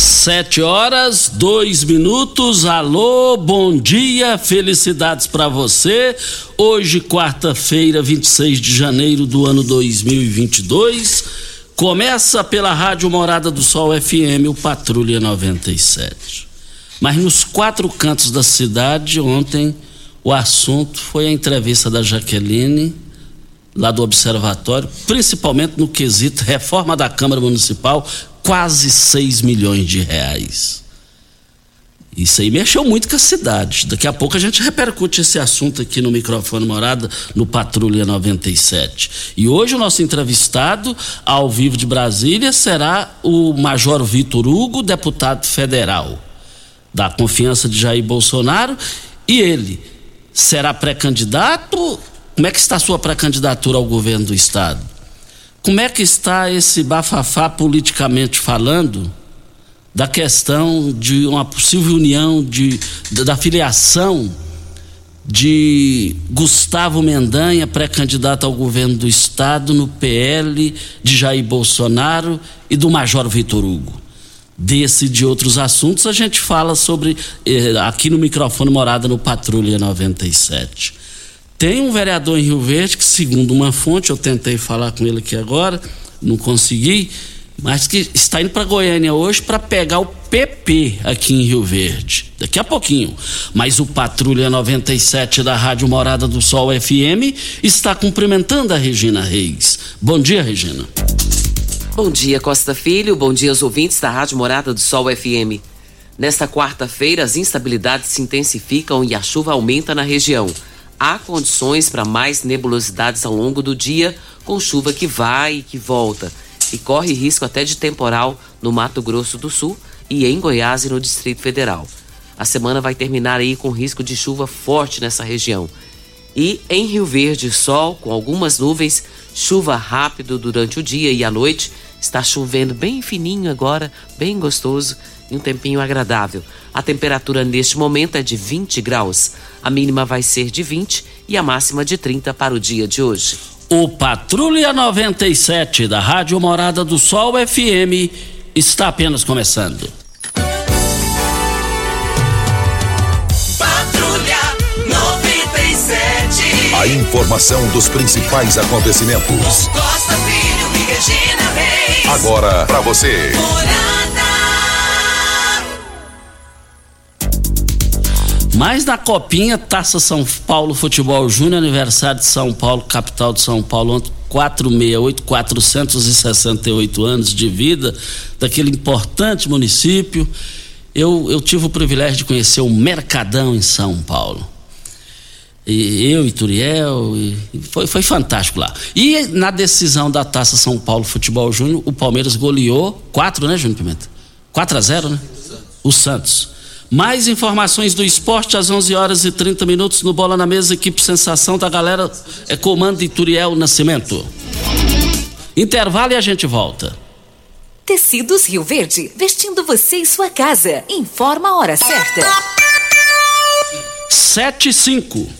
Sete horas, dois minutos. Alô, bom dia, felicidades para você. Hoje, quarta-feira, 26 de janeiro do ano 2022. Começa pela Rádio Morada do Sol FM, o Patrulha 97. Mas nos quatro cantos da cidade, ontem, o assunto foi a entrevista da Jaqueline, lá do Observatório, principalmente no quesito reforma da Câmara Municipal, quase 6 milhões de reais. Isso aí mexeu muito com a cidade. Daqui a pouco a gente repercute esse assunto aqui no microfone morada no Patrulha 97. E hoje o nosso entrevistado, ao vivo de Brasília, será o Major Vitor Hugo, deputado federal da confiança de Jair Bolsonaro. E ele será pré-candidato? Como é que está a sua pré-candidatura ao governo do Estado? Como é que está esse bafafá politicamente falando da questão de uma possível união de, da filiação de Gustavo Mendanha, pré-candidato ao governo do estado, no PL de Jair Bolsonaro e do Major Vitor Hugo? Desse e de outros assuntos a gente fala sobre eh, aqui no microfone Morada no Patrulha 97. Tem um vereador em Rio Verde que, segundo uma fonte, eu tentei falar com ele aqui agora, não consegui, mas que está indo para Goiânia hoje para pegar o PP aqui em Rio Verde. Daqui a pouquinho. Mas o Patrulha 97 da Rádio Morada do Sol FM está cumprimentando a Regina Reis. Bom dia, Regina. Bom dia, Costa Filho. Bom dia aos ouvintes da Rádio Morada do Sol FM. Nesta quarta-feira, as instabilidades se intensificam e a chuva aumenta na região há condições para mais nebulosidades ao longo do dia, com chuva que vai e que volta, e corre risco até de temporal no Mato Grosso do Sul e em Goiás e no Distrito Federal. A semana vai terminar aí com risco de chuva forte nessa região. E em Rio Verde, sol com algumas nuvens, chuva rápido durante o dia e a noite. Está chovendo bem fininho agora, bem gostoso e um tempinho agradável. A temperatura neste momento é de 20 graus. A mínima vai ser de 20 e a máxima de 30 para o dia de hoje. O Patrulha 97 da Rádio Morada do Sol FM está apenas começando. Patrulha 97. A informação dos principais acontecimentos. Costa Filho e Regina Reis. Agora para você. Morada. Mais na Copinha, Taça São Paulo Futebol Júnior, aniversário de São Paulo, capital de São Paulo, ontem 468, 468 anos de vida daquele importante município. Eu, eu tive o privilégio de conhecer o Mercadão em São Paulo. E eu e Turiel, foi, foi fantástico lá. E na decisão da Taça São Paulo Futebol Júnior, o Palmeiras goleou 4, né, Júnior Pimenta? 4 a 0, né? O Santos Mais informações do esporte às 11 horas e 30 minutos no Bola na Mesa, equipe Sensação da galera é comando Ituriel Nascimento. Intervalo e a gente volta. Tecidos Rio Verde, vestindo você e sua casa. Informa a hora certa. 7 e 5.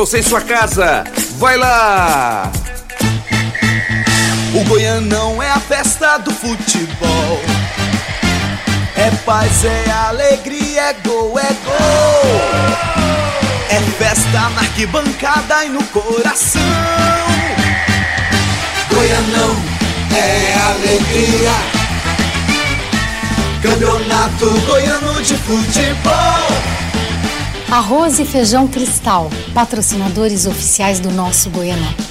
você em sua casa. Vai lá! O Goianão é a festa do futebol. É paz, é alegria, é gol, é gol. É festa na arquibancada e no coração. Goianão é alegria. Campeonato Goiano de Futebol. Arroz e feijão cristal, patrocinadores oficiais do nosso Goianão.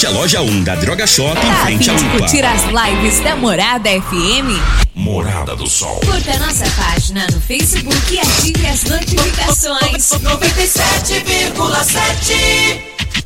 a loja 1 da Droga Shop em Tá frente à de Lupa. curtir as lives da Morada FM? Morada do Sol. Curta nossa página no Facebook e ative as notificações. 97,7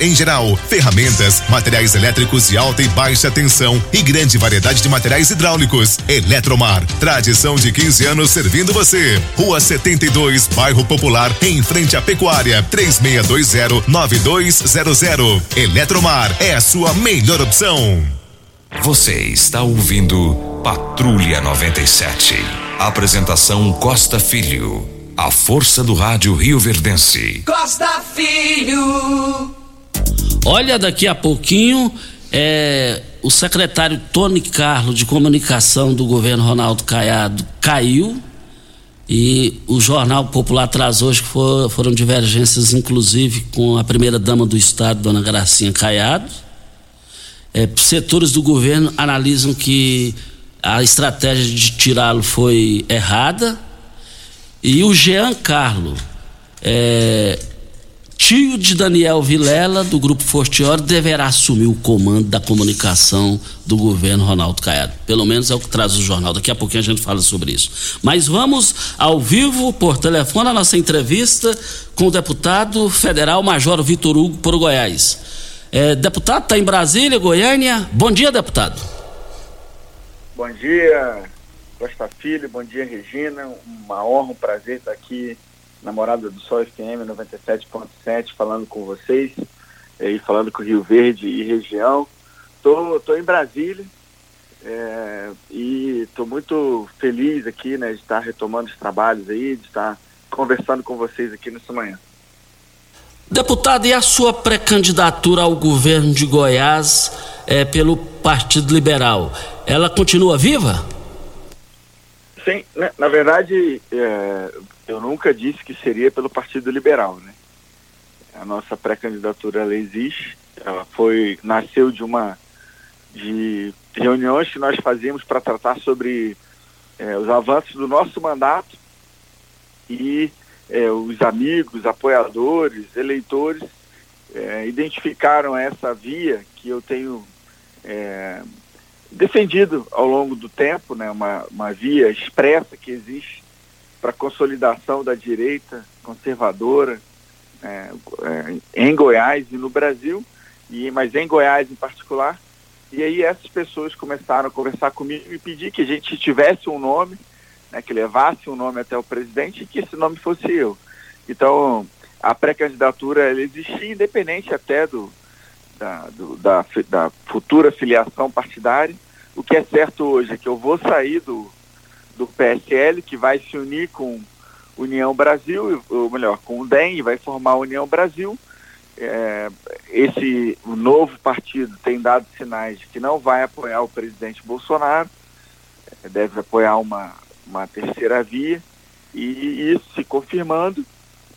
em geral, ferramentas, materiais elétricos de alta e baixa tensão e grande variedade de materiais hidráulicos. Eletromar, tradição de 15 anos servindo você. Rua 72, Bairro Popular, em frente à Pecuária, 3620-9200. Eletromar é a sua melhor opção. Você está ouvindo Patrulha 97. Apresentação Costa Filho. A força do rádio Rio Verdense. Costa Filho Olha, daqui a pouquinho, é, o secretário Tony Carlos de Comunicação do governo Ronaldo Caiado caiu e o Jornal Popular traz hoje que for- foram divergências, inclusive, com a primeira-dama do Estado, dona Gracinha Caiado. É, setores do governo analisam que a estratégia de tirá-lo foi errada. E o Jean Carlo, é, tio de Daniel Vilela, do Grupo Fortiori, deverá assumir o comando da comunicação do governo Ronaldo Caiado. Pelo menos é o que traz o jornal. Daqui a pouquinho a gente fala sobre isso. Mas vamos ao vivo, por telefone, a nossa entrevista com o deputado federal Major Vitor Hugo, por Goiás. É, deputado, está em Brasília, Goiânia. Bom dia, deputado. Bom dia, Costa Filho, bom dia, Regina. Uma honra, um prazer estar aqui na Morada do Sol FM 97.7 falando com vocês e falando com Rio Verde e região. Tô, tô em Brasília eh, e estou muito feliz aqui né, de estar retomando os trabalhos aí, de estar conversando com vocês aqui nessa manhã. Deputado, e a sua pré-candidatura ao governo de Goiás é, pelo Partido Liberal? Ela continua viva? Sim, né, na verdade, é, eu nunca disse que seria pelo Partido Liberal, né? A nossa pré-candidatura ela existe, ela foi nasceu de uma de reuniões que nós fazíamos para tratar sobre é, os avanços do nosso mandato e é, os amigos, apoiadores, eleitores é, identificaram essa via que eu tenho é, defendido ao longo do tempo, né, uma, uma via expressa que existe para consolidação da direita conservadora é, é, em Goiás e no Brasil, e, mas em Goiás em particular. E aí essas pessoas começaram a conversar comigo e pedir que a gente tivesse um nome, né, que levasse um nome até o presidente e que esse nome fosse eu. Então, a pré-candidatura existia independente até do, da, do, da, da futura filiação partidária. O que é certo hoje é que eu vou sair do, do PSL, que vai se unir com União Brasil, ou melhor, com o DEM, vai formar a União Brasil. É, esse novo partido tem dado sinais de que não vai apoiar o presidente Bolsonaro, é, deve apoiar uma, uma terceira via, e isso se confirmando,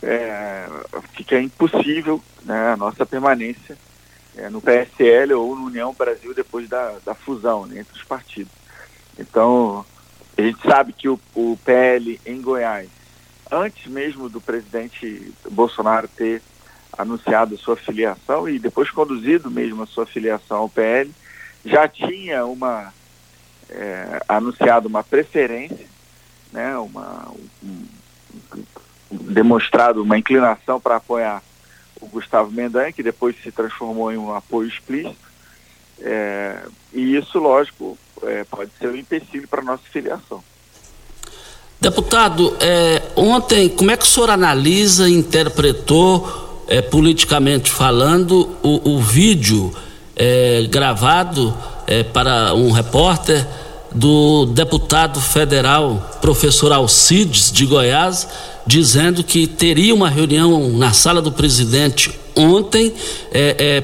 é, fica impossível né, a nossa permanência é, no PSL ou no União Brasil depois da, da fusão né, entre os partidos. Então, a gente sabe que o, o PL em Goiás, antes mesmo do presidente Bolsonaro ter anunciado sua filiação e depois conduzido mesmo a sua filiação ao PL, já tinha uma é, anunciado uma preferência, né, uma, um, demonstrado uma inclinação para apoiar o Gustavo Mendanha, que depois se transformou em um apoio explícito. É, e isso, lógico, é, pode ser um empecilho para a nossa filiação. Deputado, é, ontem, como é que o senhor analisa e interpretou, é, politicamente falando, o, o vídeo é, gravado é, para um repórter do deputado federal professor Alcides de Goiás, dizendo que teria uma reunião na sala do presidente ontem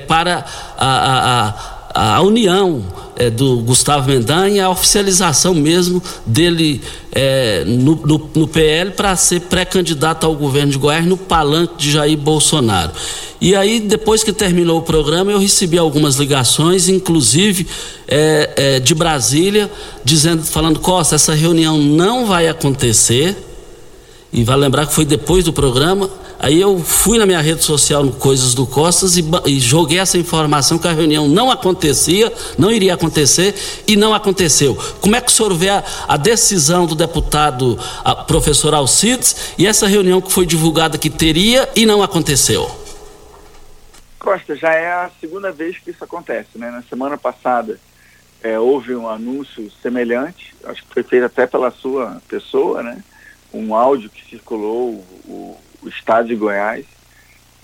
para a, a, a união é, do Gustavo Mendanha, a oficialização mesmo dele é, no, no, no, PL para ser pré-candidato ao governo de Goiás no palanque de Jair Bolsonaro. E aí, depois que terminou o programa, eu recebi algumas ligações, inclusive é, é, de Brasília, dizendo, falando, Costa, essa reunião não vai acontecer. E vai lembrar que foi depois do programa Aí eu fui na minha rede social no Coisas do Costas e, e, joguei essa informação que a reunião não acontecia, não iria acontecer e não aconteceu. Como é que o senhor vê a, a decisão do deputado a, professor Alcides e essa reunião que foi divulgada que teria e não aconteceu? Costa, já é a segunda vez que isso acontece, né? Na semana passada é, houve um anúncio semelhante, acho que foi feito até pela sua pessoa, né? Um áudio que circulou, o, o estado de Goiás,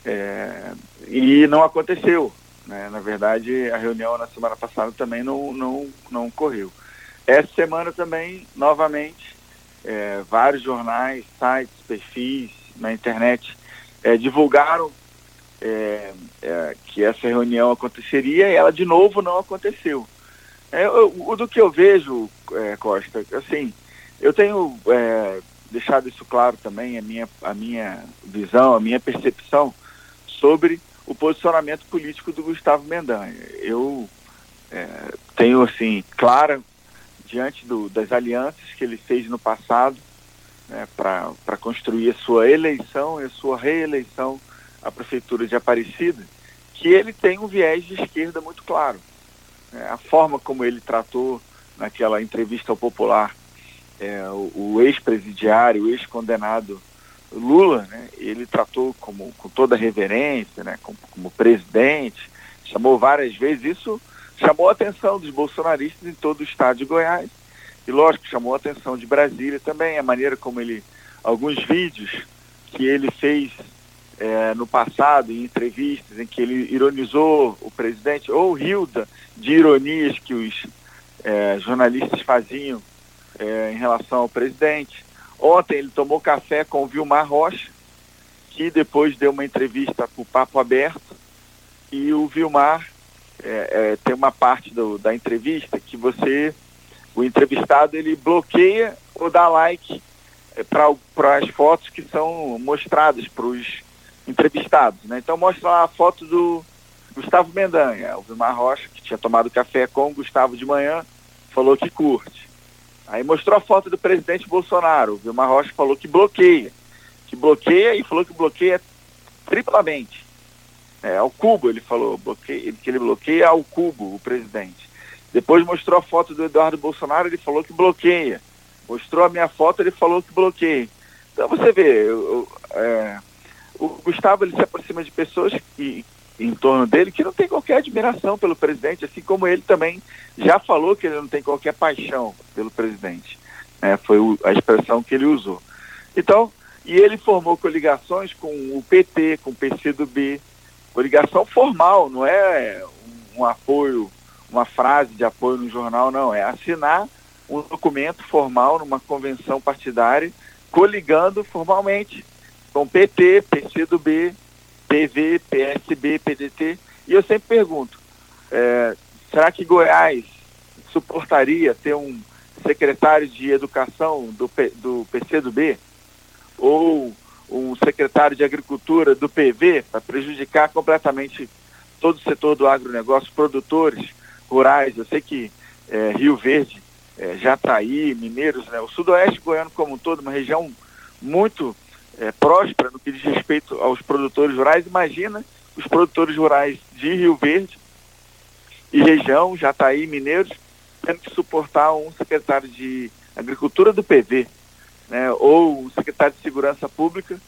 é, e não aconteceu. Né? Na verdade, a reunião na semana passada também não, não, não ocorreu. Essa semana também, novamente, é, vários jornais, sites, perfis na internet é, divulgaram é, é, que essa reunião aconteceria e ela de novo não aconteceu. É, eu, do que eu vejo, Costa, assim, eu tenho deixado isso claro também, a minha, a minha visão, a minha percepção sobre o posicionamento político do Gustavo Mendanha. Eu é, tenho, assim, clara, diante do, das alianças que ele fez no passado, né, para construir a sua eleição e a sua reeleição à Prefeitura de Aparecida, que ele tem um viés de esquerda muito claro. É, a forma como ele tratou naquela entrevista ao Popular é, o, ex-presidiário, o ex-condenado Lula, né, ele tratou como, com toda reverência, né, como, como presidente, chamou várias vezes, isso chamou a atenção dos bolsonaristas em todo o estado de Goiás, e lógico, chamou a atenção de Brasília também, a maneira como ele, alguns vídeos que ele fez é, no passado, em entrevistas, em que ele ironizou o presidente, ou riu de ironias que os é, jornalistas faziam é, em relação ao presidente. Ontem ele tomou café com o Vilmar Rocha, que depois deu uma entrevista para o Papo Aberto, e o Vilmar é, é, tem uma parte do, da entrevista que você, o entrevistado, ele bloqueia ou dar like é, para as fotos que são mostradas para os entrevistados. Né? Então mostra lá a foto do Gustavo Mendanha, o Vilmar Rocha, que tinha tomado café com o Gustavo de manhã, falou que curte. Aí mostrou a foto do presidente Bolsonaro, Vilmar Rocha falou que bloqueia. Que bloqueia e falou que bloqueia triplamente. É, ao cubo, ele falou, bloqueia, que ele bloqueia ao cubo o presidente. Depois mostrou a foto do Eduardo Bolsonaro, ele falou que bloqueia. Mostrou a minha foto, ele falou que bloqueia. Então você vê, eu, eu, é, o Gustavo ele se aproxima de pessoas que, em torno dele que não tem qualquer admiração pelo presidente, assim como ele também já falou que ele não tem qualquer paixão pelo presidente. É, foi o, a expressão que ele usou. Então, e ele formou coligações com o PT, com o PCdoB, coligação formal, não é um, um apoio, uma frase de apoio no jornal, não, é assinar um documento formal numa convenção partidária, coligando formalmente com PT, PCdoB, PV, PSB, PDT. E eu sempre pergunto, é, será que Goiás suportaria ter um secretário de educação do, P, do PCdoB? Ou um secretário de agricultura do PV para prejudicar completamente todo o setor do agronegócio, produtores rurais. Eu sei que é, Rio Verde, é, Jataí, Mineiros, né, o sudoeste goiano como um todo, uma região muito é, próspera no que diz respeito aos produtores rurais. Imagina os produtores rurais de Rio Verde e região, Jataí, Mineiros, tendo que suportar um secretário de Agricultura do PV, né, ou um secretário de Segurança Pública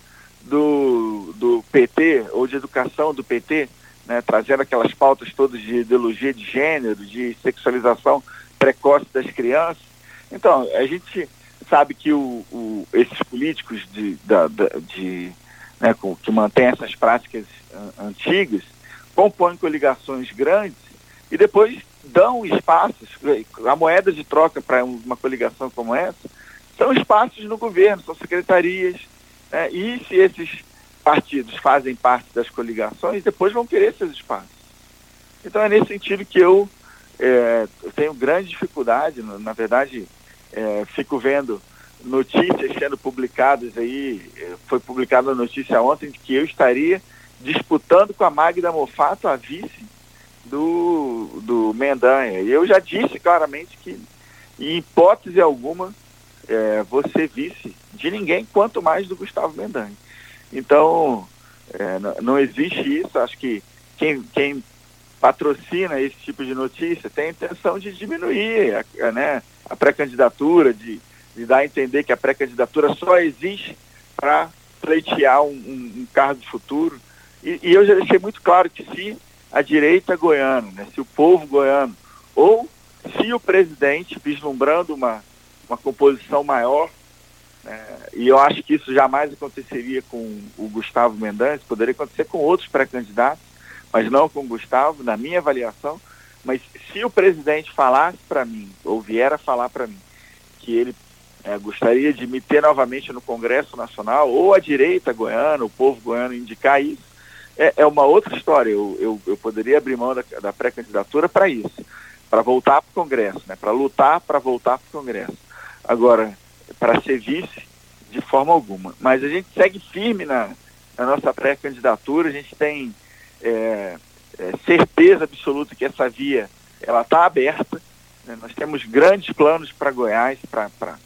do, do PT, ou de Educação do PT, né, trazendo aquelas pautas todas de ideologia de gênero, de sexualização precoce das crianças. Então, a gente sabe que o, o, esses políticos de, da, da, de, né, que mantêm essas práticas antigas compõem coligações grandes e depois dão espaços, a moeda de troca para uma coligação como essa, são espaços no governo, são secretarias, né, e se esses partidos fazem parte das coligações, depois vão querer esses espaços. Então é nesse sentido que eu, é, eu tenho grande dificuldade, na verdade, é, fico vendo notícias sendo publicadas aí, é, foi publicada a notícia ontem de que eu estaria disputando com a Magda Mofato a vice do, do Mendanha. E eu já disse claramente que, em hipótese alguma, é, você vice de ninguém, quanto mais do Gustavo Mendanha. Então, é, não existe isso. Acho que quem, quem patrocina esse tipo de notícia tem a intenção de diminuir a, a né, a pré-candidatura, de, de dar a entender que a pré-candidatura só existe para pleitear um, um, um, cargo de futuro. E, e, eu já deixei muito claro que se a direita goiana, né, se o povo goiano, ou se o presidente, vislumbrando uma, uma composição maior, né, e eu acho que isso jamais aconteceria com o Gustavo Mendantes, poderia acontecer com outros pré-candidatos, mas não com o Gustavo, na minha avaliação, mas se o presidente falasse para mim, ou vier a falar para mim, que ele é, gostaria de me ter novamente no Congresso Nacional, ou a direita goiana, o povo goiano indicar isso, é, é uma outra história. Eu, eu, eu, poderia abrir mão da, da pré-candidatura para isso, para voltar para o Congresso, né, para lutar para voltar para o Congresso. Agora, para ser vice, de forma alguma. Mas a gente segue firme na, na nossa pré-candidatura, a gente tem. É, é, certeza absoluta que essa via ela está aberta. Né? Nós temos grandes planos para Goiás para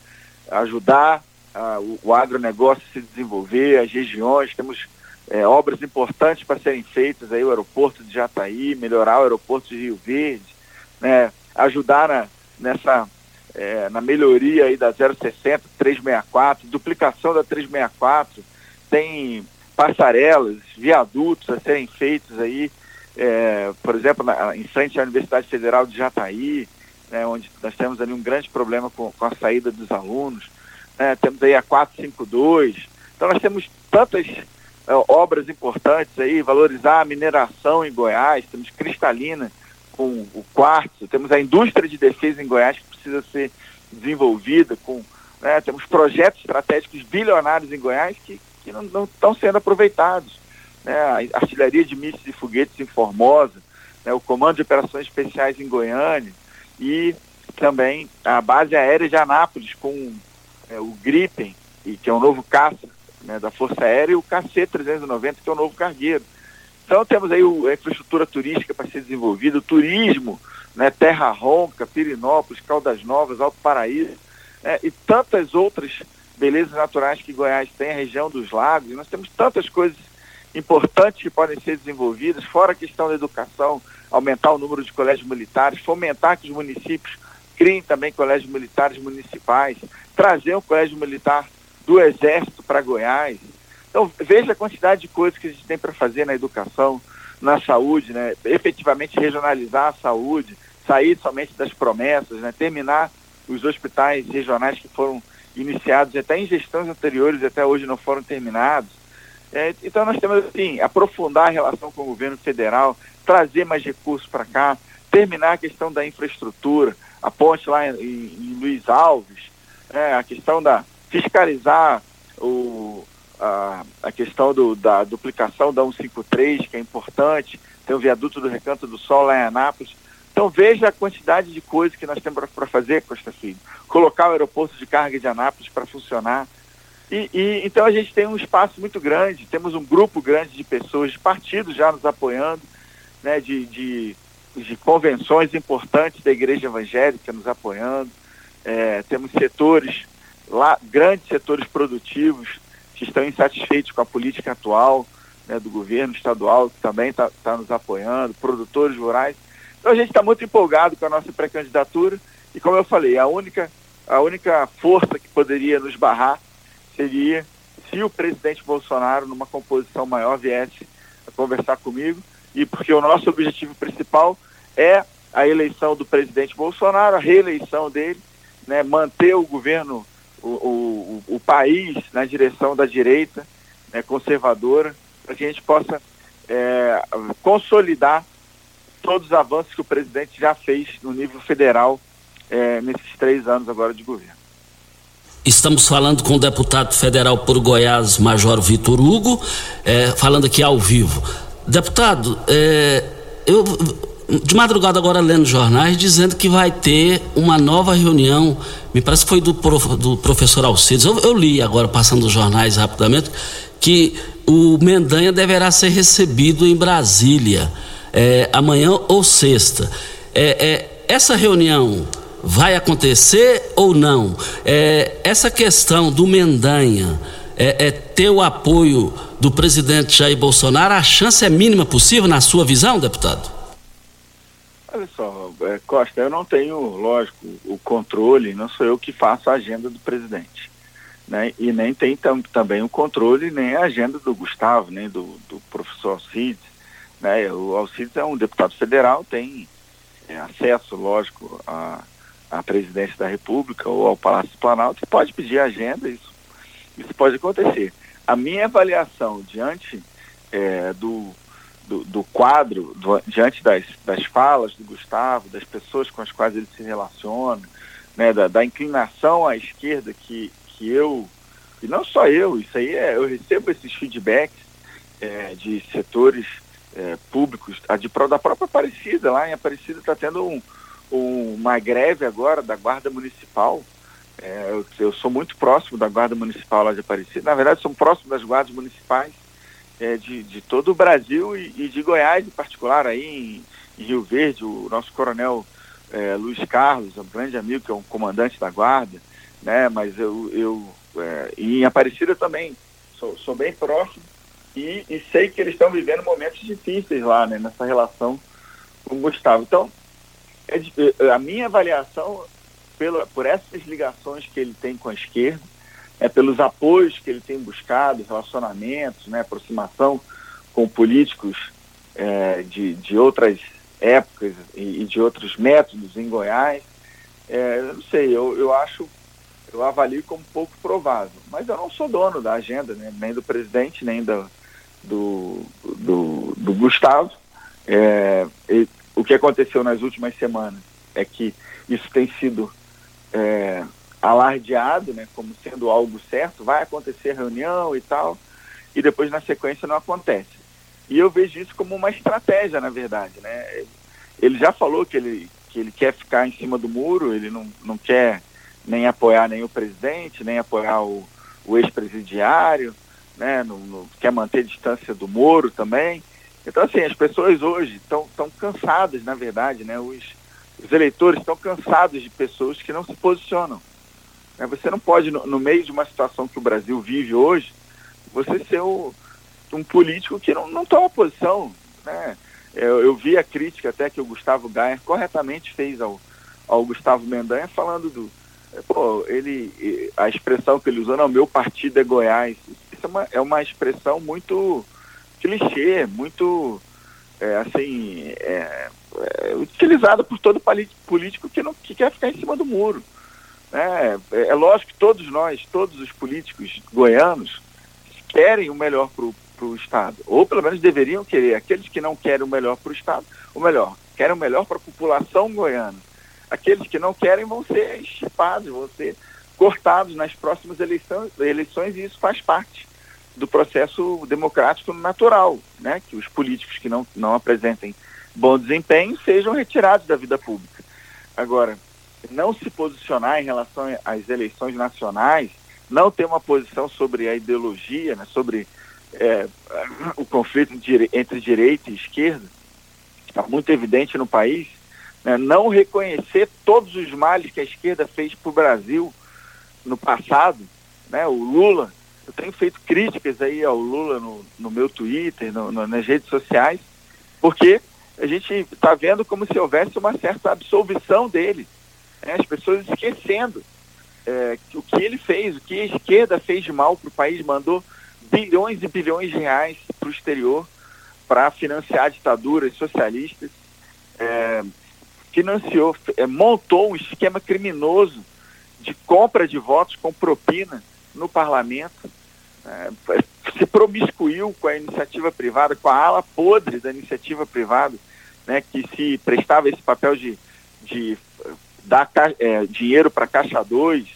ajudar a, o, o agronegócio a se desenvolver, as regiões, temos é, obras importantes para serem feitas, aí o aeroporto de Jataí, melhorar o aeroporto de Rio Verde, né? ajudar na, nessa, é, na melhoria aí da 060, 364, duplicação da 364, tem passarelas, viadutos a serem feitos aí, é, por exemplo, na, em frente à Universidade Federal de Jataí, né, onde nós temos ali um grande problema com, com a saída dos alunos. Né, temos aí a 452. Então nós temos tantas é, obras importantes aí, valorizar a mineração em Goiás, temos cristalina com o quartzo, temos a indústria de defesa em Goiás que precisa ser desenvolvida, com, né, temos projetos estratégicos bilionários em Goiás que, que não, estão sendo aproveitados né, a artilharia de mísseis e foguetes em Formosa, né, o Comando de Operações Especiais em Goiânia e também a base aérea de Anápolis com é, o Gripen, e, que é um novo caça né, da Força Aérea, e o KC-390, que é o novo cargueiro. Então temos aí o, a infraestrutura turística para ser desenvolvida, o turismo, né, Terra Ronca, Pirinópolis, Caldas Novas, Alto Paraíso, né, e tantas outras belezas naturais que Goiás tem, a região dos lagos, nós temos tantas coisas importantes que podem ser desenvolvidas, fora a questão da educação, aumentar o número de colégios militares, fomentar que os municípios criem também colégios militares municipais, trazer um colégio militar do Exército para Goiás. Então, veja a quantidade de coisas que a gente tem para fazer na educação, na saúde, né? efetivamente regionalizar a saúde, sair somente das promessas, né? terminar os hospitais regionais que foram iniciados até em gestões anteriores até hoje não foram terminados. É, então nós temos assim, aprofundar a relação com o governo federal, trazer mais recursos para cá, terminar a questão da infraestrutura, a ponte lá em, em Luiz Alves, é, a questão da fiscalizar o, a, a questão do, da duplicação da 153, que é importante, tem o viaduto do Recanto do Sol lá em Anápolis. Então veja a quantidade de coisas que nós temos para fazer, Costa Filho. Colocar o aeroporto de carga de Anápolis para funcionar. E, e, então a gente tem um espaço muito grande, temos um grupo grande de pessoas, de partidos já nos apoiando, né, de, de, de convenções importantes da igreja evangélica nos apoiando. É, temos setores lá, grandes setores produtivos que estão insatisfeitos com a política atual né, do governo estadual, que também está tá nos apoiando, produtores rurais. Então a gente está muito empolgado com a nossa pré-candidatura. E como eu falei, a única, a única força que poderia nos barrar seria se o presidente Bolsonaro, numa composição maior, viesse a conversar comigo, e porque o nosso objetivo principal é a eleição do presidente Bolsonaro, a reeleição dele, né, manter o governo, o, o, o país na direção da direita né, conservadora, para que a gente possa é, consolidar todos os avanços que o presidente já fez no nível federal é, nesses três anos agora de governo. Estamos falando com o deputado federal por Goiás, Major Vitor Hugo, é, falando aqui ao vivo. Deputado, é, eu de madrugada agora lendo jornais dizendo que vai ter uma nova reunião, me parece que foi do, prof, do professor Alcides, eu, eu, li agora passando os jornais rapidamente, que o Mendanha deverá ser recebido em Brasília é, amanhã ou sexta. É, é, essa reunião vai acontecer ou não? É, essa questão do Mendanha é, é, ter o apoio do presidente Jair Bolsonaro, a chance é mínima possível, na sua visão, deputado? Olha só, Costa, eu não tenho, lógico, o controle, não sou eu que faço a agenda do presidente. Né? E nem tem tam, também o controle, nem a agenda do Gustavo, nem do, do professor Alcides. Né? O Alcides é um deputado federal, tem é, acesso, lógico, a à presidência da República ou ao Palácio do Planalto, pode pedir agenda, isso, isso pode acontecer. A minha avaliação diante é, do, do, do, quadro, do, diante das, das falas do Gustavo, das pessoas com as quais ele se relaciona, né, da, da inclinação à esquerda que, que eu, e não só eu, isso aí é, eu recebo esses feedbacks é, de setores é, públicos, a de, da própria Aparecida, lá em Aparecida está tendo um, uma greve agora da Guarda Municipal. É, eu, eu, sou muito próximo da Guarda Municipal lá de Aparecida. Na verdade, sou próximo das guardas municipais é, de, de todo o Brasil e, e, de Goiás em particular, aí em, em Rio Verde, o nosso coronel é, Luiz Carlos, um grande amigo que é um comandante da Guarda, né? Mas eu, eu é, e em Aparecida também sou, sou bem próximo e, e sei que eles estão vivendo momentos difíceis lá, né? Nessa relação com o Gustavo. Então, é, é, a minha avaliação, pela, por essas ligações que ele tem com a esquerda, é pelos apoios que ele tem buscado, relacionamentos, né, aproximação com políticos é, de, de outras épocas e, e, de outros métodos em Goiás, é, não sei, eu, eu acho, eu avalio como pouco provável. Mas eu não sou dono da agenda, né, nem do presidente, nem do, do, do, do Gustavo. É, o que aconteceu nas últimas semanas é que isso tem sido é, alardeado né, como sendo algo certo, vai acontecer reunião e tal, e depois na sequência não acontece. E eu vejo isso como uma estratégia, na verdade. Né? Ele já falou que ele, que ele quer ficar em cima do muro, ele não, não quer nem apoiar nem o presidente, nem apoiar o, o ex-presidiário, né, no, no, quer manter distância do Moro também. Então, assim, as pessoas hoje estão cansadas, na verdade, né? Os, os eleitores estão cansados de pessoas que não se posicionam. Né? Você não pode, no, no, meio de uma situação que o Brasil vive hoje, você ser o, um político que não, não toma posição. Né? Eu, eu, vi a crítica até que o Gustavo Gaia corretamente fez ao, ao Gustavo Mendanha falando do. Pô, ele. A expressão que ele usou, não, meu partido é Goiás. É uma, é uma expressão muito clichê, muito é, assim, é, é, utilizada por todo político que, não, que quer ficar em cima do muro. É, é, é lógico que todos nós, todos os políticos goianos, querem o melhor para o Estado, ou pelo menos deveriam querer. Aqueles que não querem o melhor para o Estado, o melhor, querem o melhor para a população goiana. Aqueles que não querem vão ser estipados, vão ser cortados nas próximas eleições, eleições e isso faz parte do processo democrático natural, né? que os políticos que não, não apresentem bom desempenho sejam retirados da vida pública. Agora, não se posicionar em relação às eleições nacionais, não ter uma posição sobre a ideologia, né, sobre é, o conflito entre direita e esquerda, está muito evidente no país, né, não reconhecer todos os males que a esquerda fez para o Brasil no passado, né, o Lula, eu tenho feito críticas aí ao Lula no, no meu Twitter, no, no, nas redes sociais, porque a gente está vendo como se houvesse uma certa absolvição dele né? as pessoas esquecendo é, o que ele fez, o que a esquerda fez de mal para o país, mandou bilhões e bilhões de reais para o exterior para financiar ditaduras socialistas, é, financiou, é, montou um esquema criminoso de compra de votos com propina no parlamento, se promiscuiu com a iniciativa privada, com a ala podre da iniciativa privada, né, que se prestava esse papel de, de dar é, dinheiro para Caixa 2,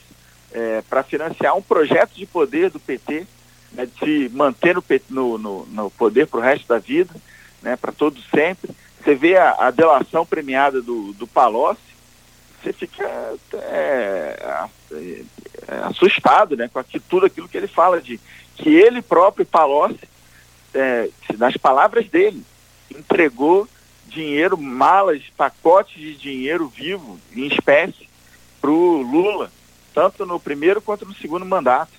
é, para financiar um projeto de poder do PT, né, de se manter no, no, no, poder para o resto da vida, né, para todos sempre. Você vê a, a, delação premiada do, do Palocci, você fica é, é, assustado né, com aquilo, tudo aquilo que ele fala de que ele próprio, Palocci, é, nas palavras dele, entregou dinheiro, malas, pacotes de dinheiro vivo, em espécie, para o Lula, tanto no primeiro quanto no segundo mandato.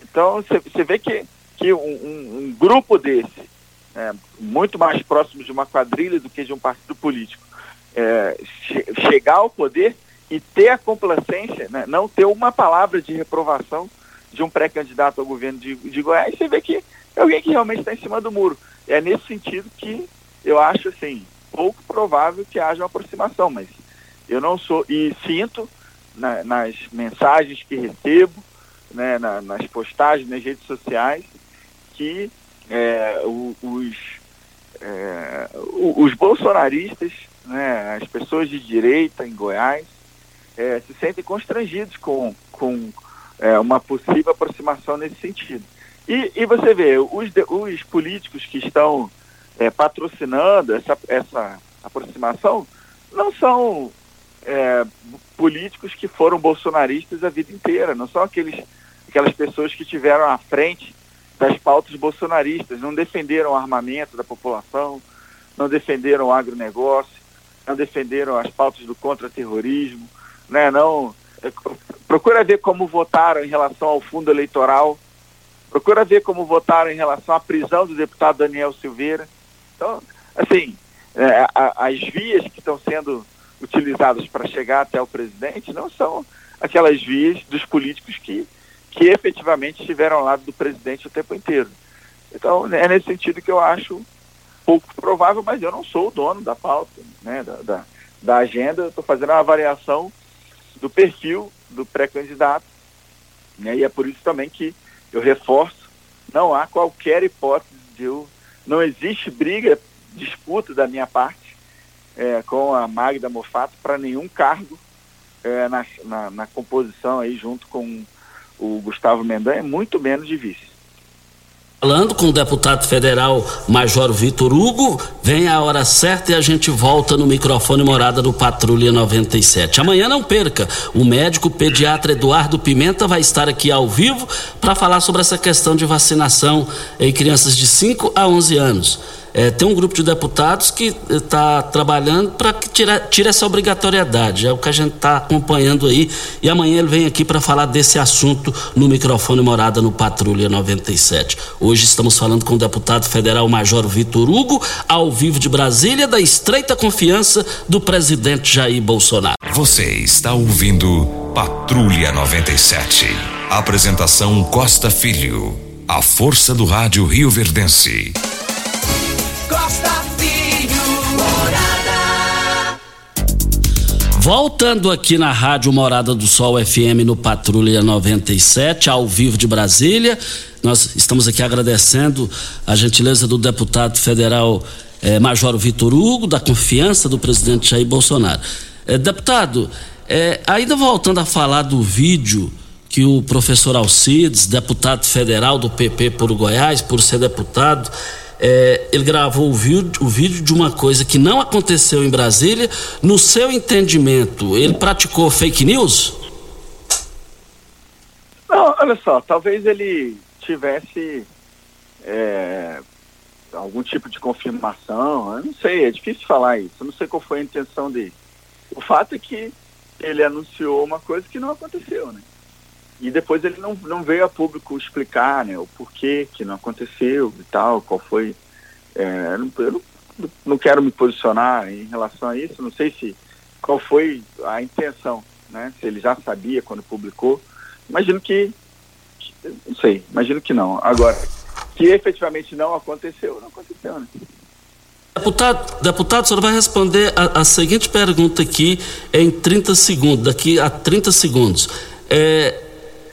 Então, você vê que, que um, um, grupo desse, é, muito mais próximo de uma quadrilha do que de um partido político, é, che chegar ao poder e ter a complacência, né, não ter uma palavra de reprovação de um pré-candidato ao governo de, de Goiás, você vê que é alguém que realmente está em cima do muro. É nesse sentido que eu acho assim, pouco provável que haja uma aproximação, mas eu não sou, e sinto na, nas mensagens que recebo, né, na, nas postagens nas redes sociais, que é, os, é, os bolsonaristas, né, as pessoas de direita em Goiás, é, se sentem constrangidos com, com é, uma possível aproximação nesse sentido. E, e você vê, os, os políticos que estão é, patrocinando essa, essa aproximação não são é, políticos que foram bolsonaristas a vida inteira, não são aqueles, aquelas pessoas que tiveram à frente das pautas bolsonaristas, não defenderam o armamento da população, não defenderam o agronegócio, não defenderam as pautas do contra-terrorismo, né, não, procura ver como votaram em relação ao fundo eleitoral, procura ver como votaram em relação à prisão do deputado Daniel Silveira, então, assim, é, a, as vias que estão sendo utilizadas para chegar até o presidente não são aquelas vias dos políticos que, que efetivamente estiveram ao lado do presidente o tempo inteiro. Então, é nesse sentido que eu acho pouco provável, mas eu não sou o dono da pauta, né, da, da, da agenda, estou fazendo uma avaliação do perfil do pré-candidato, né, e é por isso também que eu reforço, não há qualquer hipótese de eu não existe briga, disputa da minha parte é, com a Magda Mofato para nenhum cargo é, na, na, na, composição aí junto com o Gustavo Mendanha, muito menos de vice. Falando com o deputado federal Major Vitor Hugo, vem a hora certa e a gente volta no microfone morada do Patrulha 97. Amanhã não perca, o médico pediatra Eduardo Pimenta vai estar aqui ao vivo para falar sobre essa questão de vacinação em crianças de 5 a 11 anos. É, tem um grupo de deputados que está trabalhando para que tire, tire essa obrigatoriedade. É o que a gente está acompanhando aí. E amanhã ele vem aqui para falar desse assunto no microfone morada no Patrulha 97. Hoje estamos falando com o deputado federal Major Vitor Hugo, ao vivo de Brasília, da estreita confiança do presidente Jair Bolsonaro. Você está ouvindo Patrulha 97. Apresentação Costa Filho. A força do rádio Rio Verdense. Costa Filho, morada. Voltando aqui na Rádio Morada do Sol FM no Patrulha 97, ao vivo de Brasília. Nós estamos aqui agradecendo a gentileza do deputado federal eh, Major Vitor Hugo, da confiança do presidente Jair Bolsonaro. Eh, deputado, eh, ainda voltando a falar do vídeo que o professor Alcides, deputado federal do PP por Goiás, por ser deputado, é, ele gravou o vídeo, o vídeo de uma coisa que não aconteceu em Brasília. No seu entendimento, ele praticou fake news? Não, olha só, talvez ele tivesse é, algum tipo de confirmação, eu não sei, é difícil falar isso, eu não sei qual foi a intenção dele. O fato é que ele anunciou uma coisa que não aconteceu, né? E depois ele não, não veio a público explicar né, o porquê que não aconteceu e tal, qual foi. É, eu, não, eu não, quero me posicionar em relação a isso, não sei se qual foi a intenção, né? Se ele já sabia quando publicou. Imagino que. Não sei, imagino que não. Agora, que efetivamente não aconteceu, não aconteceu, né? Deputado, deputado, o senhor vai responder a, a seguinte pergunta aqui em 30 segundos, daqui a 30 segundos. É,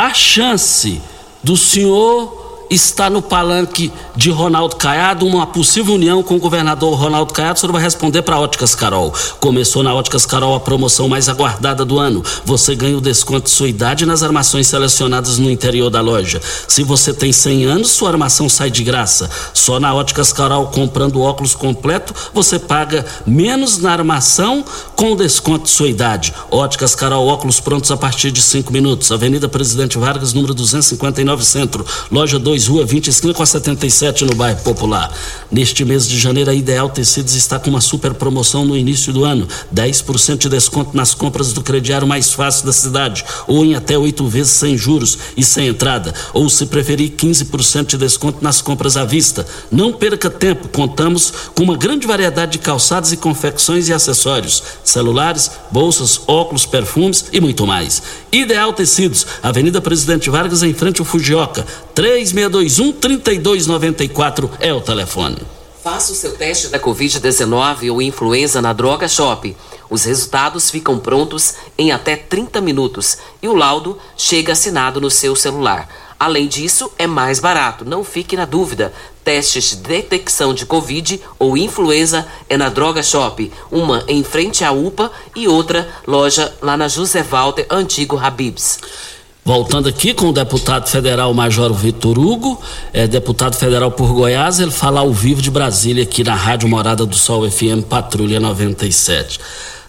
a chance do senhor estar no palanque de Ronaldo Caiado, uma possível união com o governador Ronaldo Caiado, o senhor vai responder para Óticas Carol. Começou na Óticas Carol a promoção mais aguardada do ano. Você ganha o desconto de sua idade nas armações selecionadas no interior da loja. Se você tem 100 anos, sua armação sai de graça. Só na Óticas Carol, comprando óculos completo, você paga menos na armação com desconto de sua idade. Óticas Carol, óculos prontos a partir de 5 minutos. Avenida Presidente Vargas, número 259 Centro. Loja 2, Rua 20, esquina com a 77 no bairro Popular. Neste mês de janeiro, a Ideal Tecidos está com uma super promoção no início do ano. 10% de desconto nas compras do crediário mais fácil da cidade. Ou em até oito vezes sem juros e sem entrada. Ou, se preferir, 15% de desconto nas compras à vista. Não perca tempo, contamos com uma grande variedade de calçados e confecções e acessórios. Celulares, bolsas, óculos, perfumes e muito mais. Ideal Tecidos, Avenida Presidente Vargas, em frente ao Fujioka. 3621 3294 é o telefone. Faça o seu teste da Covid-19 ou influenza na Droga Shop. Os resultados ficam prontos em até 30 minutos e o laudo chega assinado no seu celular. Além disso, é mais barato, não fique na dúvida. Testes de detecção de Covid ou influenza é na Droga Shop, uma em frente à UPA e outra loja lá na José Walter, antigo Habibs. Voltando aqui com o deputado federal Major Vitor Hugo, é, deputado federal por Goiás, ele fala ao vivo de Brasília aqui na Rádio Morada do Sol FM Patrulha 97.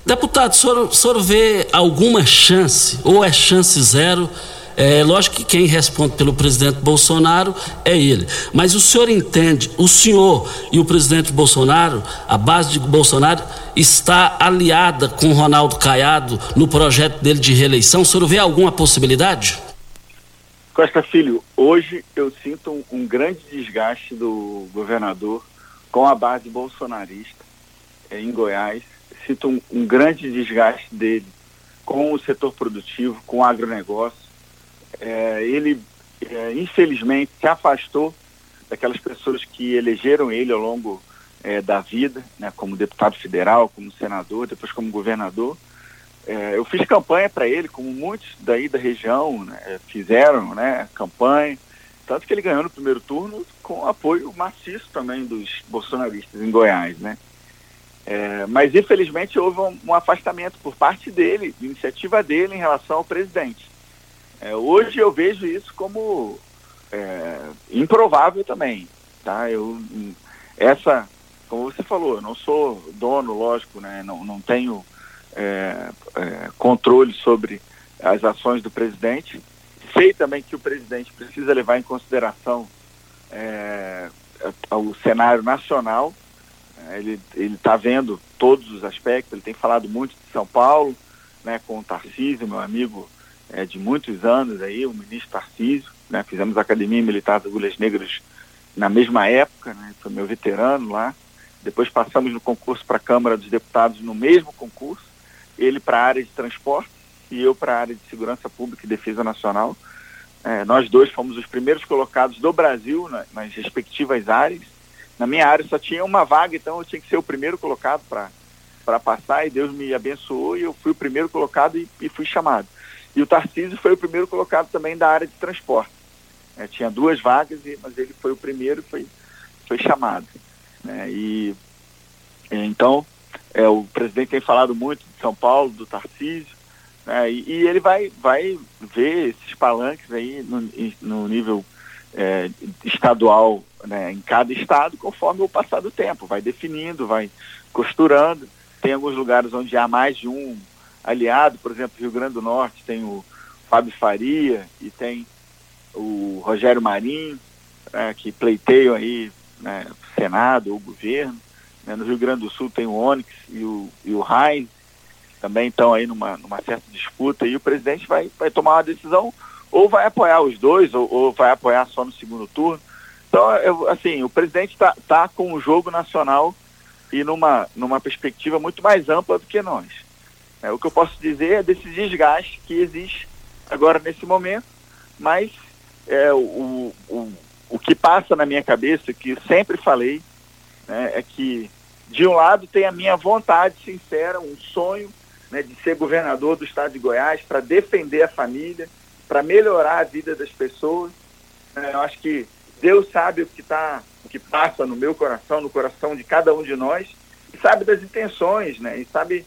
Deputado, o senhor, o senhor vê alguma chance, ou é chance zero? É lógico que quem responde pelo presidente Bolsonaro é ele. Mas o senhor entende, o senhor e o presidente Bolsonaro, a base de Bolsonaro, está aliada com Ronaldo Caiado no projeto dele de reeleição? O senhor vê alguma possibilidade? Costa Filho, hoje eu sinto um, um grande desgaste do governador com a base bolsonarista eh, em Goiás. Sinto um, um grande desgaste dele com o setor produtivo, com o agronegócio. É, ele, é, infelizmente, se afastou daquelas pessoas que elegeram ele ao longo é, da vida, né, como deputado federal, como senador, depois como governador. É, eu fiz campanha para ele, como muitos daí da região né, fizeram né, campanha, tanto que ele ganhou no primeiro turno com apoio maciço também dos bolsonaristas em Goiás. Né? É, mas infelizmente houve um, um, afastamento por parte dele, iniciativa dele em relação ao presidente. É, hoje eu vejo isso como é, improvável também, tá? Eu, essa, como você falou, eu não sou dono, lógico, né? Não, não tenho é, é, controle sobre as ações do presidente. Sei também que o presidente precisa levar em consideração é, o cenário nacional. Ele está vendo todos os aspectos, ele tem falado muito de São Paulo, né, com o Tarcísio, meu amigo é, de muitos anos aí, o ministro Tarcísio, né, fizemos a Academia Militar das Agulhas Negras na mesma época, né, foi meu veterano lá. Depois passamos no concurso para a Câmara dos Deputados no mesmo concurso, ele para a área de transporte e eu para a área de segurança pública e defesa nacional. É, nós dois fomos os primeiros colocados do Brasil né, nas respectivas áreas. Na minha área só tinha uma vaga, então eu tinha que ser o primeiro colocado para passar, e Deus me abençoou e eu fui o primeiro colocado e, e fui chamado. E o Tarcísio foi o primeiro colocado também da área de transporte. É, tinha duas vagas, mas ele foi o primeiro e foi, foi chamado. Né? E então é, o presidente tem falado muito de São Paulo, do Tarcísio, né? e, e, ele vai, vai ver esses palanques aí no, no nível é, estadual né, em cada estado conforme o passar do tempo, vai definindo, vai costurando. Tem alguns lugares onde há mais de um aliado, por exemplo, Rio Grande do Norte tem o Fábio Faria e tem o Rogério Marinho, né, que pleiteiam aí né, o Senado ou o governo. Né, no Rio Grande do Sul tem o Onyx e o, e o Heinz, também estão aí numa, numa certa disputa, e o presidente vai, vai tomar uma decisão, ou vai apoiar os dois, ou, ou vai apoiar só no segundo turno. Então, eu, assim, o presidente está tá com o jogo nacional e numa, numa perspectiva muito mais ampla do que nós. É, o que eu posso dizer é desse desgaste que existe agora nesse momento, mas é, o, o, o que passa na minha cabeça, que eu sempre falei, né, é que de um lado tem a minha vontade sincera, um sonho né, de ser governador do estado de Goiás para defender a família, para melhorar a vida das pessoas. É, eu acho que Deus sabe o que tá, o que passa no meu coração, no coração de cada um de nós, e sabe das intenções, né? E sabe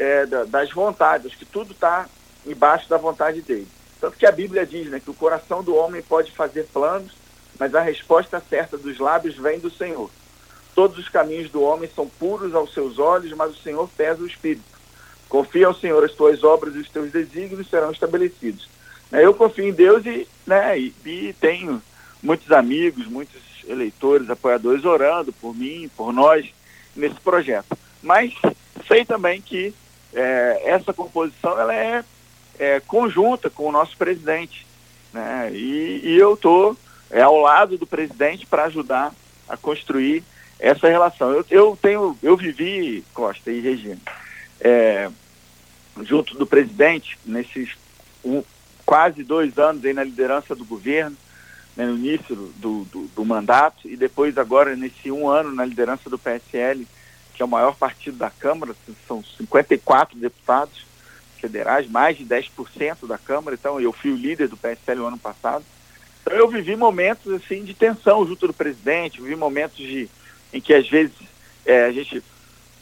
é, das vontades, que tudo está embaixo da vontade dele. Tanto que a Bíblia diz né, que o coração do homem pode fazer planos, mas a resposta certa dos lábios vem do Senhor. Todos os caminhos do homem são puros aos seus olhos, mas o Senhor pesa o espírito. Confia ao Senhor as tuas obras e os teus desígnios serão estabelecidos. Né, eu confio em Deus e, né, e, e tenho muitos amigos, muitos eleitores, apoiadores orando por mim, por nós, nesse projeto. Mas sei também que é, essa composição ela é, é, conjunta com o nosso presidente. Né? E, e eu estou é, ao lado do presidente para ajudar a construir essa relação. Eu, eu, tenho, eu vivi, Costa e Regina, é, junto do presidente, nesses um, quase dois anos aí na liderança do governo, né, no início do, do, do, mandato, e depois agora nesse um ano na liderança do PSL, que é o maior partido da Câmara, são 54 deputados federais, mais de 10% da Câmara, então eu fui o líder do PSL o ano passado. Então eu vivi momentos assim de tensão junto do presidente, vivi momentos de, em que às vezes é, a gente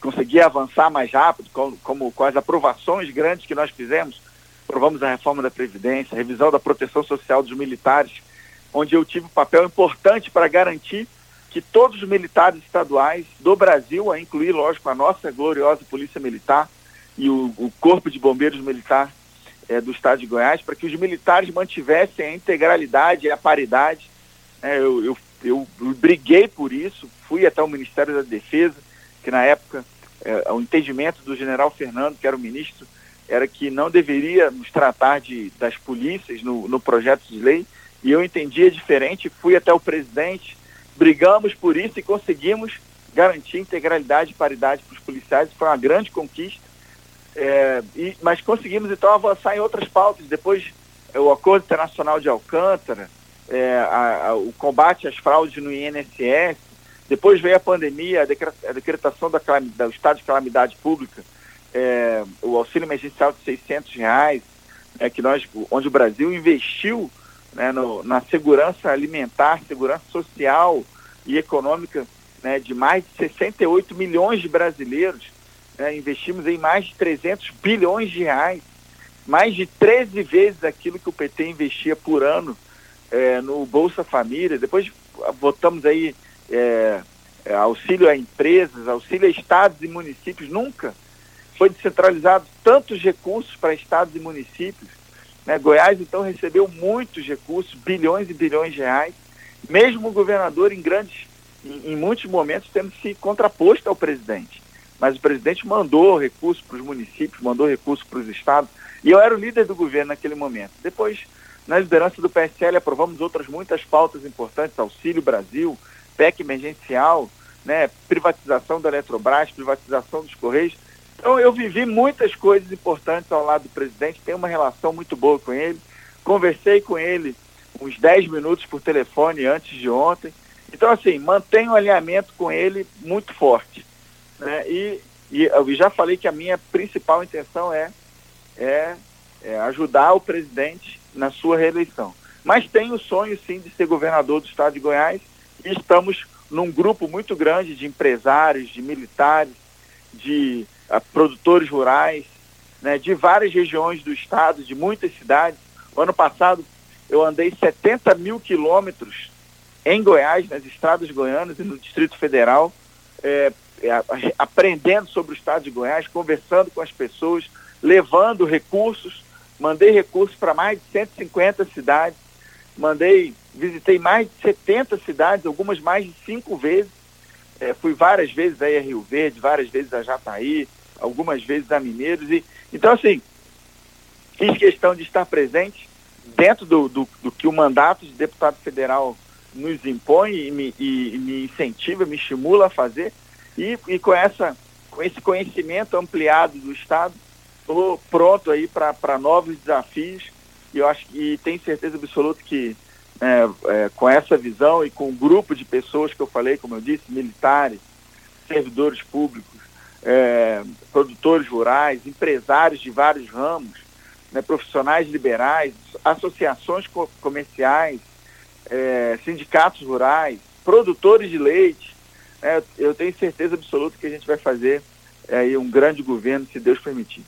conseguia avançar mais rápido, como, como com as aprovações grandes que nós fizemos, aprovamos a reforma da Previdência, a revisão da proteção social dos militares, onde eu tive um papel importante para garantir que todos os militares estaduais do Brasil, a incluir, lógico, a nossa gloriosa Polícia Militar e o, o Corpo de Bombeiros Militar é, do Estado de Goiás, para que os militares mantivessem a integralidade e a paridade. É, eu, eu, eu, briguei por isso, fui até o Ministério da Defesa, que na época é, o entendimento do general Fernando, que era o ministro, era que não deveria nos tratar de, das polícias no, no projeto de lei, e eu entendia diferente, fui até o presidente, brigamos por isso e conseguimos garantir integralidade e paridade para os policiais. Foi uma grande conquista. É, e, mas conseguimos então avançar em outras pautas. Depois, o Acordo Internacional de Alcântara, é, a, a, o combate às fraudes no INSS. Depois veio a pandemia, a, decretação da do estado de calamidade pública, é, o auxílio emergencial de 600 reais, é, que nós, onde o Brasil investiu né, no, na segurança alimentar, segurança social e econômica né, de mais de 68 milhões de brasileiros. Né, investimos em mais de 300 bilhões de reais, mais de 13 vezes aquilo que o PT investia por ano é, no Bolsa Família, depois votamos aí é, é, auxílio a empresas, auxílio a estados e municípios, nunca foi descentralizado tantos recursos para estados e municípios. Né? Goiás, então, recebeu muitos recursos, bilhões e bilhões de reais, mesmo o governador, em grandes, em, em muitos momentos, tendo se contraposto ao presidente. Mas o presidente mandou recursos para os municípios, mandou recursos para os estados, e eu era o líder do governo naquele momento. Depois, na liderança do PSL, aprovamos outras muitas pautas importantes, Auxílio Brasil, PEC emergencial, né, privatização da Eletrobras, privatização dos Correios. Então eu vivi muitas coisas importantes ao lado do presidente, tenho uma relação muito boa com ele. Conversei com ele uns 10 minutos por telefone antes de ontem. Então, assim, mantenho um alinhamento com ele muito forte. Né? E, e eu já falei que a minha principal intenção é, é, é ajudar o presidente na sua reeleição. Mas tenho o sonho, sim, de ser governador do estado de Goiás e estamos num grupo muito grande de empresários, de militares, de produtores rurais, né, de várias regiões do estado, de muitas cidades. O ano passado eu andei 70 mil quilômetros em Goiás, nas estradas goianas e no Distrito Federal, é, é, aprendendo sobre o estado de Goiás, conversando com as pessoas, levando recursos. Mandei recursos para mais de 150 cidades, mandei visitei mais de 70 cidades, algumas mais de cinco vezes. É, fui várias vezes aí a Rio Verde, várias vezes a Jataí, algumas vezes a Mineiros. E, então, assim, fiz questão de estar presente dentro do, do, do que o mandato de deputado federal nos impõe e me, e, e me incentiva, me estimula a fazer. E, e com, essa, com esse conhecimento ampliado do Estado, estou pronto aí para novos desafios. E eu acho que tenho certeza absoluta que é, é, com essa visão e com um grupo de pessoas que eu falei, como eu disse, militares, servidores públicos, é, produtores rurais, empresários de vários ramos, né, profissionais liberais, associações co comerciais, é, sindicatos rurais, produtores de leite. Né, eu tenho certeza absoluta que a gente vai fazer é, um grande governo, se Deus permitir.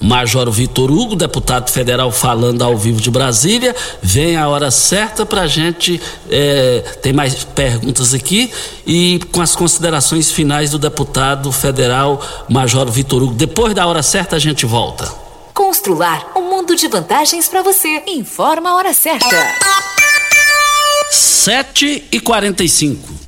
Major Vitor Hugo, deputado federal, falando ao vivo de Brasília. Vem a hora certa para a gente. É, tem mais perguntas aqui e com as considerações finais do deputado federal Major Vitor Hugo. Depois da hora certa a gente volta. Constrular um mundo de vantagens para você. Informa a hora certa. 7 e 45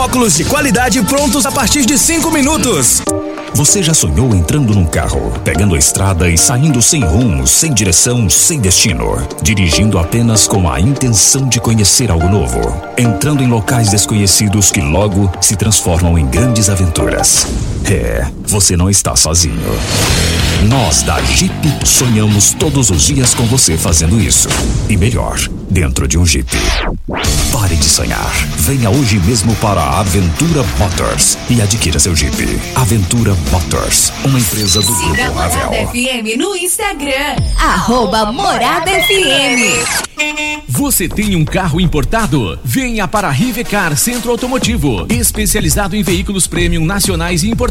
óculos de qualidade prontos a partir de cinco minutos. Você já sonhou entrando num carro, pegando a estrada e saindo sem rumo, sem direção, sem destino, dirigindo apenas com a intenção de conhecer algo novo, entrando em locais desconhecidos que logo se transformam em grandes aventuras? É, você não está sozinho. Nós da Jeep sonhamos todos os dias com você fazendo isso. E melhor, dentro de um Jeep. Pare de sonhar. Venha hoje mesmo para a Aventura Motors e adquira seu Jeep. Aventura Motors, uma empresa do Siga Grupo Morada Ravel. FM no Instagram. Arroba Morada FM. Você tem um carro importado? Venha para a Rivecar Centro Automotivo, especializado em veículos premium nacionais e importados.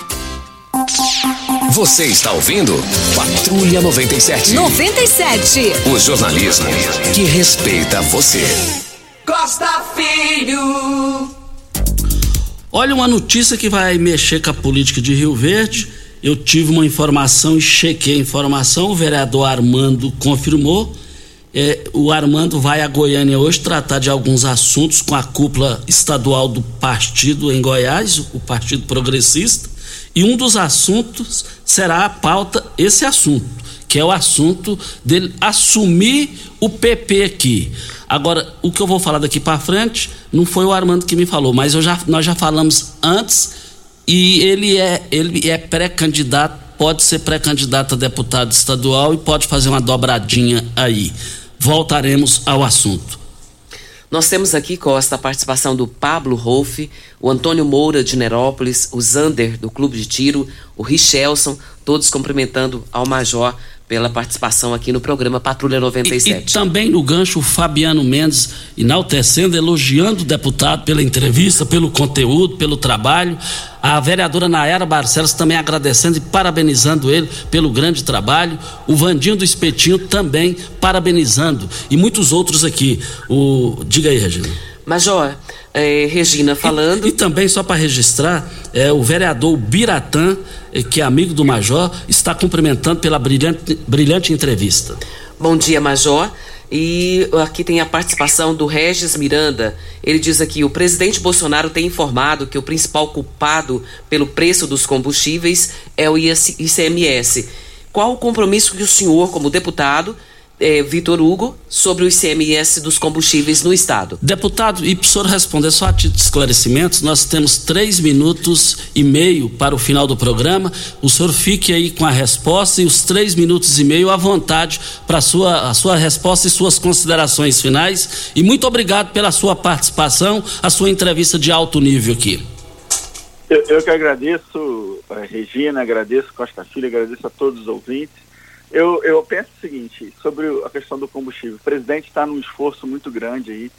Você está ouvindo Patrulha 97. 97. O jornalismo que respeita você. Costa Filho. Olha uma notícia que vai mexer com a política de Rio Verde. Eu tive uma informação e chequei a informação. O vereador Armando confirmou. É, o Armando vai a Goiânia hoje tratar de alguns assuntos com a cúpula estadual do partido em Goiás, o Partido Progressista. E um dos assuntos será a pauta, esse assunto, que é o assunto dele assumir o PP aqui. Agora, o que eu vou falar daqui para frente não foi o Armando que me falou, mas já, nós já falamos antes e ele é, ele é pré-candidato, pode ser pré-candidato a deputado estadual e pode fazer uma dobradinha aí. Voltaremos ao assunto. Nós temos aqui, Costa, a participação do Pablo Rolfe, o Antônio Moura de Nerópolis, o Zander do Clube de Tiro, o Richelson, todos cumprimentando ao Major pela participação aqui no programa Patrulha 97. E, e também no gancho o Fabiano Mendes enaltecendo, elogiando o deputado pela entrevista, pelo conteúdo, pelo trabalho. A vereadora Nayara Barcelos também agradecendo e parabenizando ele pelo grande trabalho. O Vandinho do Espetinho também parabenizando. E muitos outros aqui. O... Diga aí, Regina. Major, é, Regina falando. E, e também, só para registrar, é, o vereador Biratã, é, que é amigo do Major, está cumprimentando pela brilhante, brilhante entrevista. Bom dia, Major. E aqui tem a participação do Regis Miranda. Ele diz aqui: o presidente Bolsonaro tem informado que o principal culpado pelo preço dos combustíveis é o ICMS. Qual o compromisso que o senhor, como deputado, eh, Vitor Hugo sobre o ICMS dos combustíveis no estado. Deputado, e para o senhor responder só a título de esclarecimentos, nós temos três minutos e meio para o final do programa. O senhor fique aí com a resposta e os três minutos e meio à vontade para a sua, a sua resposta e suas considerações finais. E muito obrigado pela sua participação, a sua entrevista de alto nível aqui. Eu, eu que agradeço, eh, Regina, agradeço Costa Filho, agradeço a todos os ouvintes eu, eu penso o seguinte, sobre a questão do combustível. O presidente está num esforço muito grande aí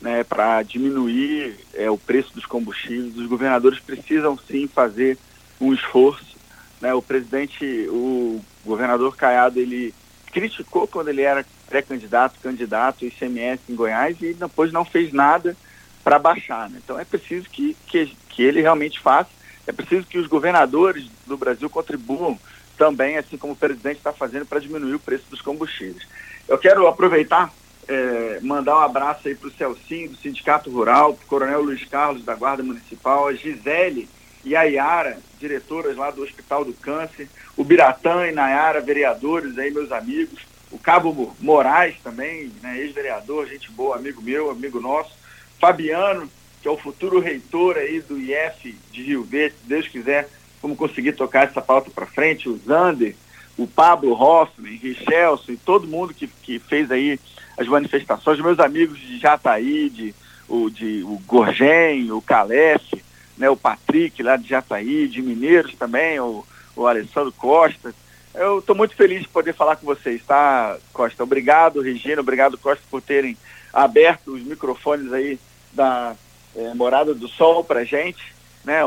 né, para diminuir é, o preço dos combustíveis. Os governadores precisam sim fazer um esforço. Né? O presidente, o governador Caiado, ele criticou quando ele era pré-candidato, candidato ICMS em Goiás e depois não fez nada para baixar. Né? Então é preciso que, que, que ele realmente faça. É preciso que os governadores do Brasil contribuam também, assim como o presidente está fazendo para diminuir o preço dos combustíveis. Eu quero aproveitar, é, mandar um abraço aí para o Celcinho, do Sindicato Rural, para o Coronel Luiz Carlos, da Guarda Municipal, a Gisele e a Yara, diretoras lá do Hospital do Câncer, o Biratã e Nayara, vereadores aí, meus amigos, o Cabo Moraes também, né, ex-vereador, gente boa, amigo meu, amigo nosso, Fabiano, que é o futuro reitor aí do IF de Rio Verde, se Deus quiser, como conseguir tocar essa pauta para frente, o Zander, o Pablo Hoffman, Richelson e todo mundo que, que fez aí as manifestações, meus amigos de Jataí, de, o, de, o Gorgen, o Calef, né, o Patrick lá de Jataí, de Mineiros também, o, o Alessandro Costa. Eu estou muito feliz de poder falar com vocês, tá, Costa? Obrigado, Regina, obrigado, Costa, por terem aberto os microfones aí da é, Morada do Sol para gente né?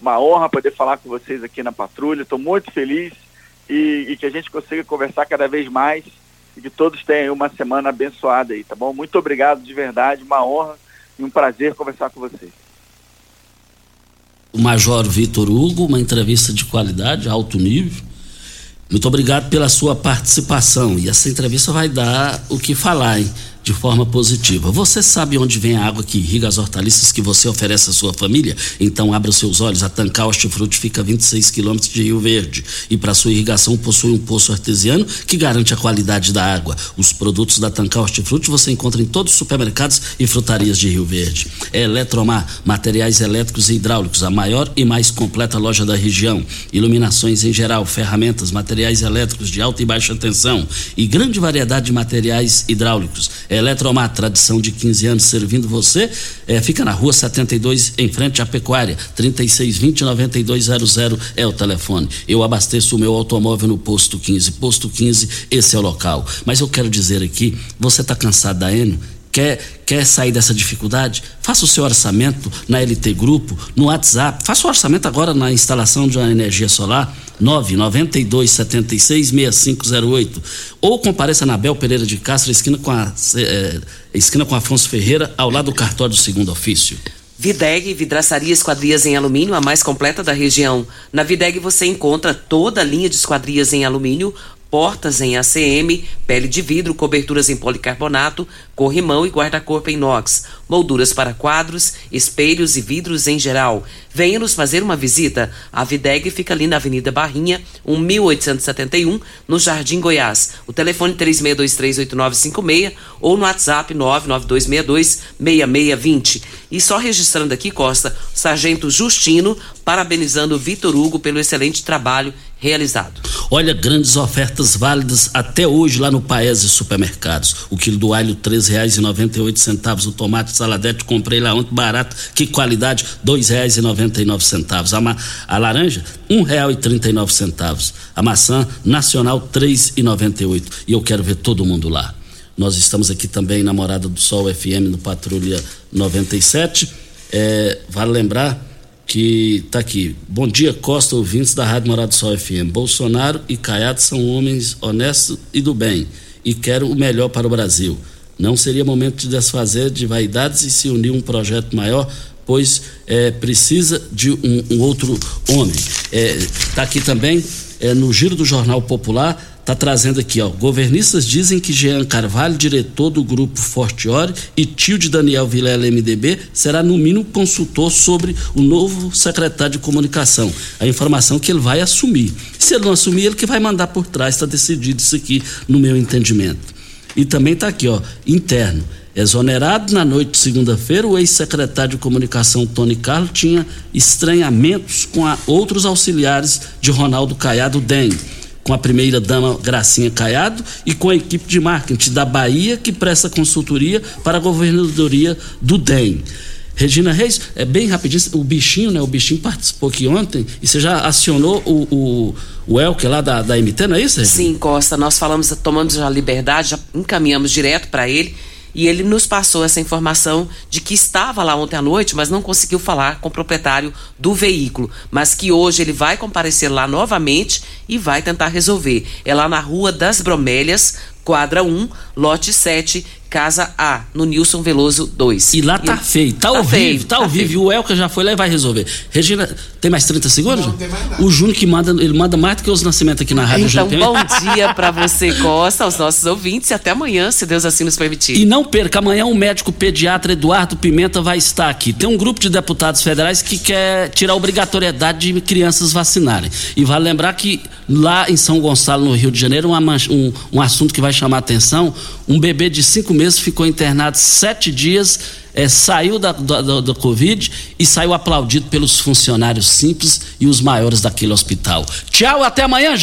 Uma honra poder falar com vocês aqui na patrulha. Estou muito feliz e, e, que a gente consiga conversar cada vez mais e que todos tenham uma semana abençoada aí, tá bom? Muito obrigado de verdade, uma honra e um prazer conversar com vocês. O Major Vitor Hugo, uma entrevista de qualidade, alto nível. Muito obrigado pela sua participação. E essa entrevista vai dar o que falar, hein? De forma positiva. Você sabe onde vem a água que irriga as hortaliças que você oferece à sua família? Então abra os seus olhos. A Tancar Hortifruti fica a 26 quilômetros de Rio Verde e para sua irrigação possui um poço artesiano que garante a qualidade da água. Os produtos da Tancar Hortifruti você encontra em todos os supermercados e frutarias de Rio Verde. É Eletromar, materiais elétricos e hidráulicos, a maior e mais completa loja da região. Iluminações em geral, ferramentas, materiais elétricos de alta e baixa tensão e grande variedade de materiais hidráulicos Eletromar, tradição de 15 anos servindo você, é, fica na rua 72, em frente à Pecuária. 3620-9200 é o telefone. Eu abasteço o meu automóvel no Posto 15. Posto 15, esse é o local. Mas eu quero dizer aqui: você está cansado da Enio? Quer, quer sair dessa dificuldade? Faça o seu orçamento na LT Grupo, no WhatsApp. Faça o orçamento agora na instalação de uma energia solar, 992 76 6508. Ou compareça na Bel Pereira de Castro, esquina com a, é, esquina com Afonso Ferreira, ao lado do cartório do segundo ofício. Videg, vidraçaria esquadrias em alumínio, a mais completa da região. Na Videg você encontra toda a linha de esquadrias em alumínio, portas em ACM, pele de vidro, coberturas em policarbonato, corrimão e guarda-corpo em inox, molduras para quadros, espelhos e vidros em geral. Venha nos fazer uma visita. A Videg fica ali na Avenida Barrinha, 1871, no Jardim Goiás. O telefone 36238956 ou no WhatsApp 992626620. E só registrando aqui, Costa, Sargento Justino, parabenizando o Vitor Hugo pelo excelente trabalho realizado. Olha, grandes ofertas válidas até hoje lá no Paese Supermercados. O quilo do alho, três reais e noventa e oito centavos. O tomate saladete, comprei lá ontem, barato. Que qualidade, dois reais e noventa e nove centavos. A, ma a laranja, um real e trinta e nove centavos. A maçã nacional, três e noventa e oito. E eu quero ver todo mundo lá. Nós estamos aqui também na Morada do Sol FM, no Patrulha 97. É, vale lembrar que está aqui. Bom dia, Costa, ouvintes da Rádio Morado Sol FM. Bolsonaro e Caiado são homens honestos e do bem e querem o melhor para o Brasil. Não seria momento de desfazer de vaidades e se unir um projeto maior, pois é, precisa de um, um outro homem. Está é, tá aqui também é, no Giro do Jornal Popular Está trazendo aqui, ó. Governistas dizem que Jean Carvalho, diretor do grupo Fortiori e tio de Daniel Vilela MDB, será no mínimo consultor sobre o novo secretário de comunicação. A informação que ele vai assumir. Se ele não assumir, ele que vai mandar por trás, está decidido isso aqui, no meu entendimento. E também está aqui, ó, interno. Exonerado na noite de segunda-feira, o ex-secretário de comunicação Tony Carlos tinha estranhamentos com outros auxiliares de Ronaldo Caiado DEM com a primeira-dama Gracinha Caiado e com a equipe de marketing da Bahia, que presta consultoria para a governadoria do DEM. Regina Reis, é bem rapidinho, o bichinho, né? O bichinho participou aqui ontem e você já acionou o, o, o Elker lá da, da MT, não é isso, Regina? Sim, Costa, nós falamos, tomamos a liberdade, já encaminhamos direto para ele e ele nos passou essa informação de que estava lá ontem à noite, mas não conseguiu falar com o proprietário do veículo, mas que hoje ele vai comparecer lá novamente e vai tentar resolver. É lá na Rua das Bromélias, quadra 1, lote 7, Casa A, no Nilson Veloso 2. E lá tá e feio, tá, tá horrível, feio, tá, tá horrível. O Elka já foi lá e vai resolver. Regina, tem mais 30 segundos? Não, não tem mais nada. O Júnior que manda, ele manda mais do que os nascimentos aqui na Rádio Então, bom dia para você, Costa, aos nossos ouvintes e até amanhã, se Deus assim nos permitir. E não perca, amanhã o um médico pediatra Eduardo Pimenta vai estar aqui. Tem um grupo de deputados federais que quer tirar a obrigatoriedade de crianças vacinarem. E vale lembrar que lá em São Gonçalo, no Rio de Janeiro, um, um, um assunto que vai chamar a atenção, um bebê de 5 mesmo ficou internado sete dias, é, saiu da, da, da, Covid e saiu aplaudido pelos funcionários simples e os maiores daquele hospital. Tchau, até amanhã, gente.